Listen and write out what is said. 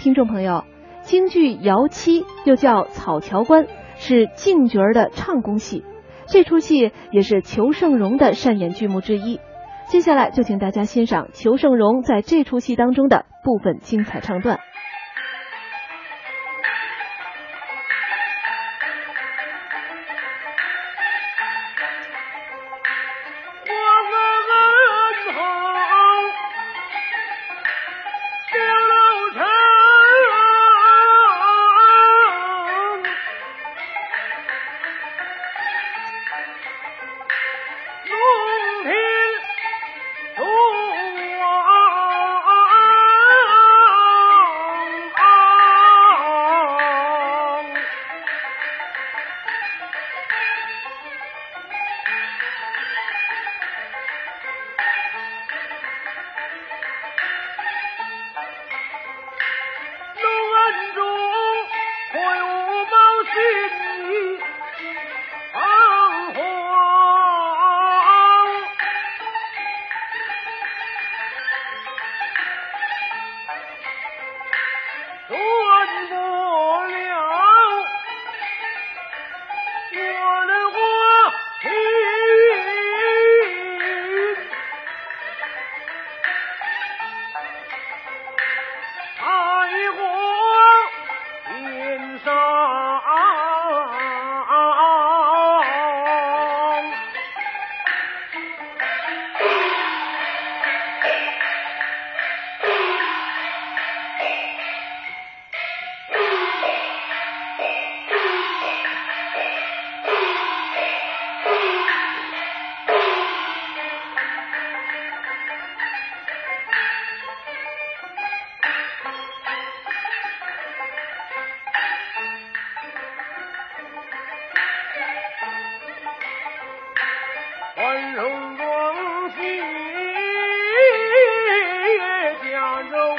听众朋友，京剧《姚七》又叫《草桥关》，是净角儿的唱功戏。这出戏也是裘盛戎的擅演剧目之一。接下来就请大家欣赏裘盛戎在这出戏当中的部分精彩唱段。心彷徨。如。万荣光喜家中